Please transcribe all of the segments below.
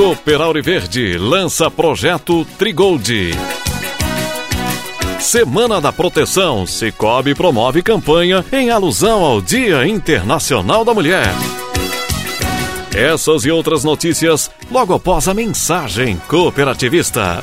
Cooper Verde lança projeto Trigold. Semana da Proteção, Cicobi promove campanha em alusão ao Dia Internacional da Mulher. Essas e outras notícias logo após a mensagem cooperativista.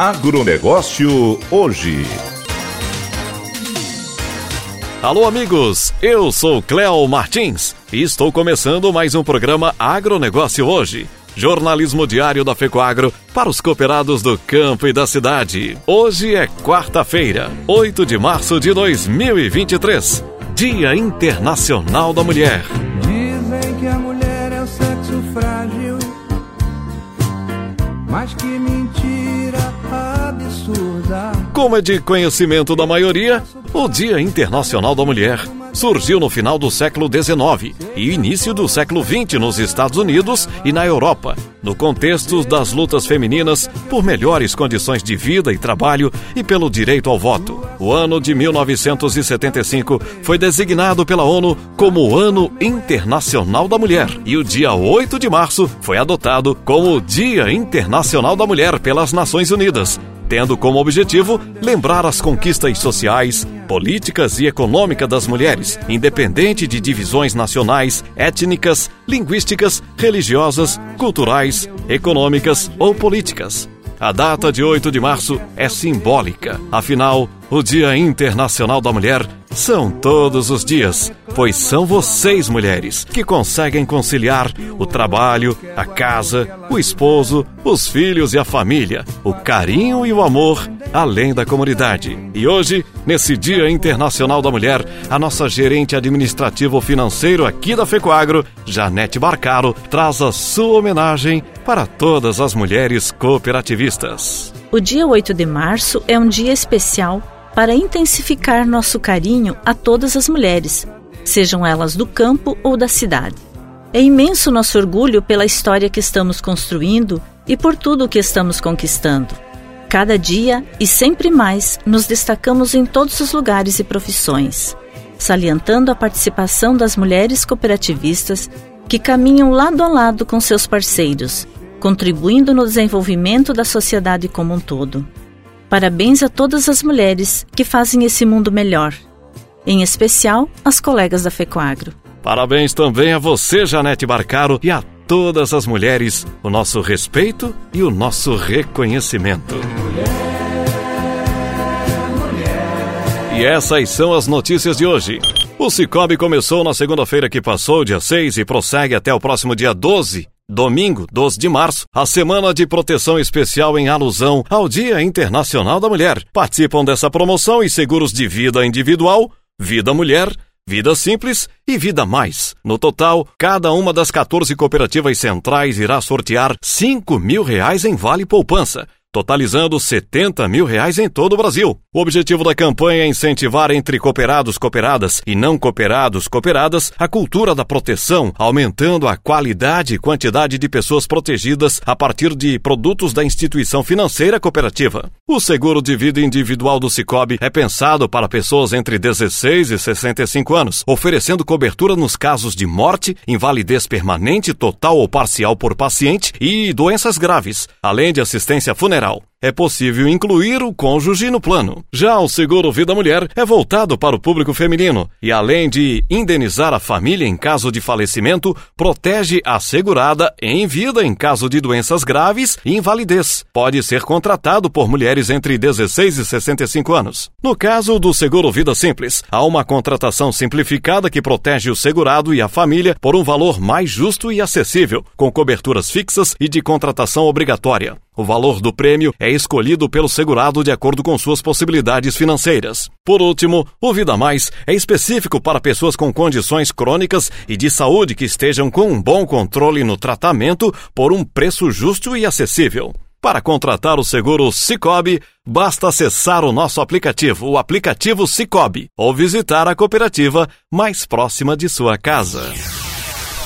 Agronegócio hoje. Alô, amigos! Eu sou Cléo Martins e estou começando mais um programa Agronegócio hoje. Jornalismo diário da FECOAGRO para os cooperados do campo e da cidade. Hoje é quarta-feira, 8 de março de 2023, Dia Internacional da Mulher. Dizem que a mulher é o sexo frágil, mas que Como é de conhecimento da maioria, o Dia Internacional da Mulher surgiu no final do século XIX e início do século XX nos Estados Unidos e na Europa, no contexto das lutas femininas por melhores condições de vida e trabalho e pelo direito ao voto. O ano de 1975 foi designado pela ONU como o Ano Internacional da Mulher e o dia 8 de março foi adotado como o Dia Internacional da Mulher pelas Nações Unidas tendo como objetivo lembrar as conquistas sociais, políticas e econômicas das mulheres, independente de divisões nacionais, étnicas, linguísticas, religiosas, culturais, econômicas ou políticas. A data de 8 de março é simbólica, afinal, o Dia Internacional da Mulher são todos os dias, pois são vocês, mulheres, que conseguem conciliar o trabalho, a casa, o esposo, os filhos e a família, o carinho e o amor, além da comunidade. E hoje, nesse Dia Internacional da Mulher, a nossa gerente administrativo financeiro aqui da Fecoagro, Janete Barcaro, traz a sua homenagem para todas as mulheres cooperativistas. O dia 8 de março é um dia especial para intensificar nosso carinho a todas as mulheres, sejam elas do campo ou da cidade. É imenso nosso orgulho pela história que estamos construindo e por tudo o que estamos conquistando. Cada dia e sempre mais nos destacamos em todos os lugares e profissões, salientando a participação das mulheres cooperativistas que caminham lado a lado com seus parceiros, contribuindo no desenvolvimento da sociedade como um todo. Parabéns a todas as mulheres que fazem esse mundo melhor, em especial as colegas da FECOAGRO. Parabéns também a você, Janete Barcaro, e a todas as mulheres, o nosso respeito e o nosso reconhecimento. E essas são as notícias de hoje. O Cicobi começou na segunda-feira que passou, dia 6, e prossegue até o próximo dia 12 domingo, 12 de março, a Semana de Proteção Especial em alusão ao Dia Internacional da Mulher. Participam dessa promoção e seguros de vida individual, vida mulher, Vida Simples e Vida Mais. No total, cada uma das 14 cooperativas centrais irá sortear 5 mil reais em Vale Poupança, totalizando 70 mil reais em todo o Brasil. O objetivo da campanha é incentivar entre cooperados, cooperadas e não cooperados, cooperadas a cultura da proteção, aumentando a qualidade e quantidade de pessoas protegidas a partir de produtos da instituição financeira cooperativa. O seguro de vida individual do Cicobi é pensado para pessoas entre 16 e 65 anos, oferecendo cobertura nos casos de morte, invalidez permanente, total ou parcial por paciente e doenças graves, além de assistência funeral é possível incluir o cônjuge no plano. Já o seguro Vida Mulher é voltado para o público feminino e, além de indenizar a família em caso de falecimento, protege a segurada em vida em caso de doenças graves e invalidez. Pode ser contratado por mulheres entre 16 e 65 anos. No caso do seguro Vida Simples, há uma contratação simplificada que protege o segurado e a família por um valor mais justo e acessível, com coberturas fixas e de contratação obrigatória. O valor do prêmio é escolhido pelo segurado de acordo com suas possibilidades financeiras. Por último, o Vida Mais é específico para pessoas com condições crônicas e de saúde que estejam com um bom controle no tratamento por um preço justo e acessível. Para contratar o seguro Cicobi, basta acessar o nosso aplicativo, o aplicativo Cicobi, ou visitar a cooperativa mais próxima de sua casa.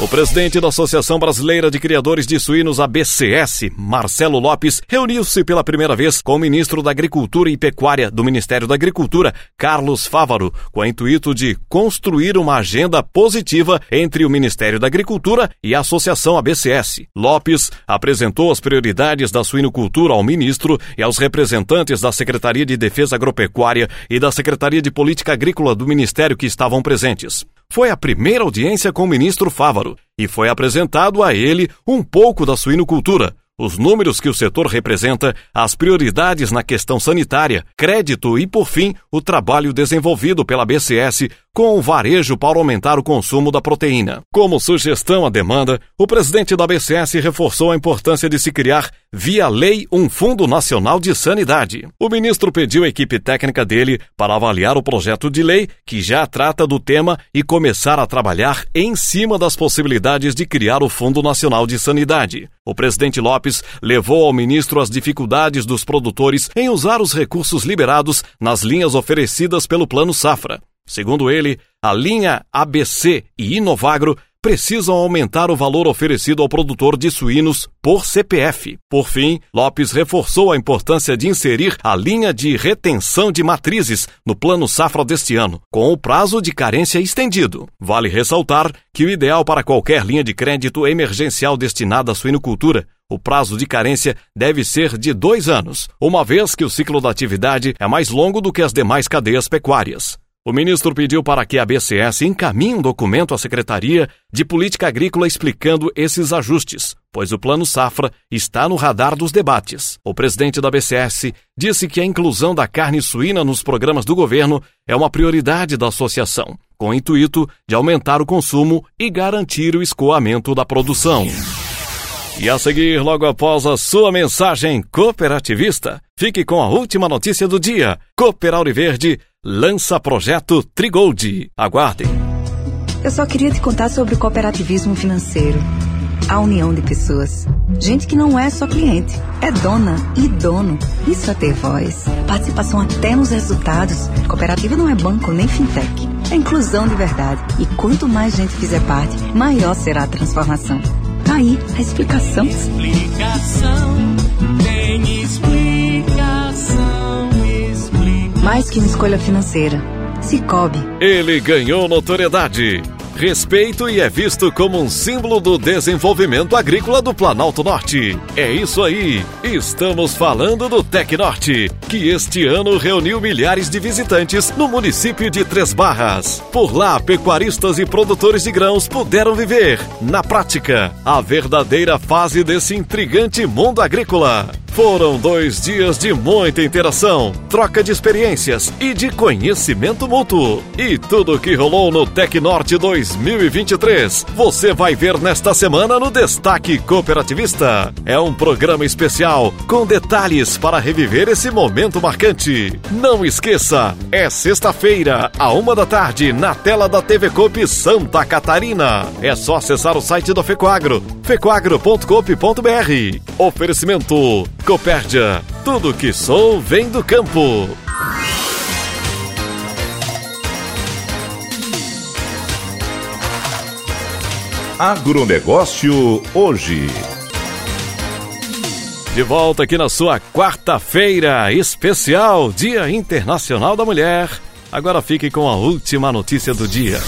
O presidente da Associação Brasileira de Criadores de Suínos, ABCS, Marcelo Lopes, reuniu-se pela primeira vez com o ministro da Agricultura e Pecuária do Ministério da Agricultura, Carlos Fávaro, com o intuito de construir uma agenda positiva entre o Ministério da Agricultura e a Associação ABCS. Lopes apresentou as prioridades da suinocultura ao ministro e aos representantes da Secretaria de Defesa Agropecuária e da Secretaria de Política Agrícola do Ministério que estavam presentes foi a primeira audiência com o ministro Fávaro e foi apresentado a ele um pouco da suinocultura, os números que o setor representa, as prioridades na questão sanitária, crédito e, por fim, o trabalho desenvolvido pela BCS com o varejo para aumentar o consumo da proteína. Como sugestão à demanda, o presidente da BCS reforçou a importância de se criar, via lei, um Fundo Nacional de Sanidade. O ministro pediu a equipe técnica dele para avaliar o projeto de lei, que já trata do tema, e começar a trabalhar em cima das possibilidades de criar o Fundo Nacional de Sanidade. O presidente Lopes levou ao ministro as dificuldades dos produtores em usar os recursos liberados nas linhas oferecidas pelo Plano Safra. Segundo ele, a linha ABC e Inovagro precisam aumentar o valor oferecido ao produtor de suínos por CPF. Por fim, Lopes reforçou a importância de inserir a linha de retenção de matrizes no plano safra deste ano, com o prazo de carência estendido. Vale ressaltar que o ideal para qualquer linha de crédito emergencial destinada à suinocultura o prazo de carência deve ser de dois anos, uma vez que o ciclo da atividade é mais longo do que as demais cadeias pecuárias. O ministro pediu para que a BCS encaminhe um documento à Secretaria de Política Agrícola explicando esses ajustes, pois o Plano Safra está no radar dos debates. O presidente da BCS disse que a inclusão da carne suína nos programas do governo é uma prioridade da associação, com o intuito de aumentar o consumo e garantir o escoamento da produção. E a seguir, logo após a sua mensagem cooperativista, fique com a última notícia do dia. Cooper Verde lança projeto Trigold. Aguardem. Eu só queria te contar sobre o cooperativismo financeiro. A união de pessoas. Gente que não é só cliente, é dona e dono. Isso é ter voz. Participação até nos resultados. Cooperativa não é banco nem fintech. É inclusão de verdade. E quanto mais gente fizer parte, maior será a transformação. Tá aí a explicação. Explicação, tem explicação, explicação. Mais que uma escolha financeira. Cicobi. Ele ganhou notoriedade respeito e é visto como um símbolo do desenvolvimento agrícola do Planalto Norte. É isso aí, estamos falando do Tecnorte, que este ano reuniu milhares de visitantes no município de Três Barras. Por lá, pecuaristas e produtores de grãos puderam viver, na prática, a verdadeira fase desse intrigante mundo agrícola. Foram dois dias de muita interação, troca de experiências e de conhecimento mútuo. E tudo que rolou no Tecnorte 2023, você vai ver nesta semana no Destaque Cooperativista. É um programa especial com detalhes para reviver esse momento marcante. Não esqueça, é sexta-feira, a uma da tarde, na tela da TV Coop Santa Catarina. É só acessar o site do Fecoagro, fecoagro.coop.br. Oferecimento Copérdia Tudo que sou vem do campo. Agronegócio hoje. De volta aqui na sua quarta-feira especial, Dia Internacional da Mulher. Agora fique com a última notícia do dia.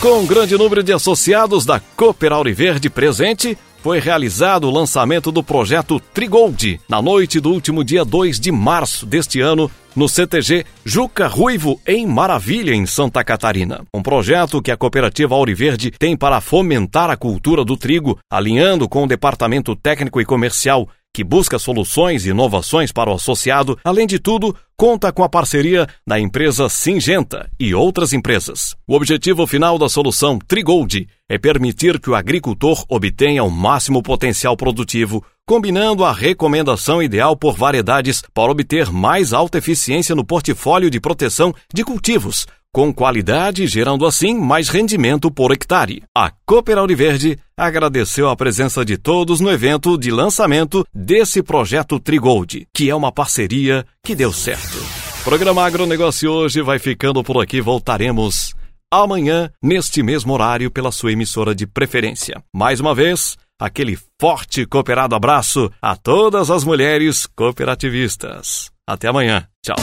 Com um grande número de associados da Cooper Auriverde presente, foi realizado o lançamento do projeto Trigold na noite do último dia 2 de março deste ano no CTG Juca Ruivo, em Maravilha, em Santa Catarina. Um projeto que a cooperativa Auriverde tem para fomentar a cultura do trigo, alinhando com o departamento técnico e comercial que busca soluções e inovações para o associado, além de tudo, conta com a parceria da empresa Singenta e outras empresas. O objetivo final da solução Trigold é permitir que o agricultor obtenha o máximo potencial produtivo, combinando a recomendação ideal por variedades para obter mais alta eficiência no portfólio de proteção de cultivos, com qualidade, gerando assim mais rendimento por hectare. A Cooper Auriverde agradeceu a presença de todos no evento de lançamento desse projeto Trigold, que é uma parceria que deu certo. O programa Agronegócio hoje vai ficando por aqui, voltaremos amanhã, neste mesmo horário, pela sua emissora de preferência. Mais uma vez, aquele forte cooperado abraço a todas as mulheres cooperativistas. Até amanhã. Tchau.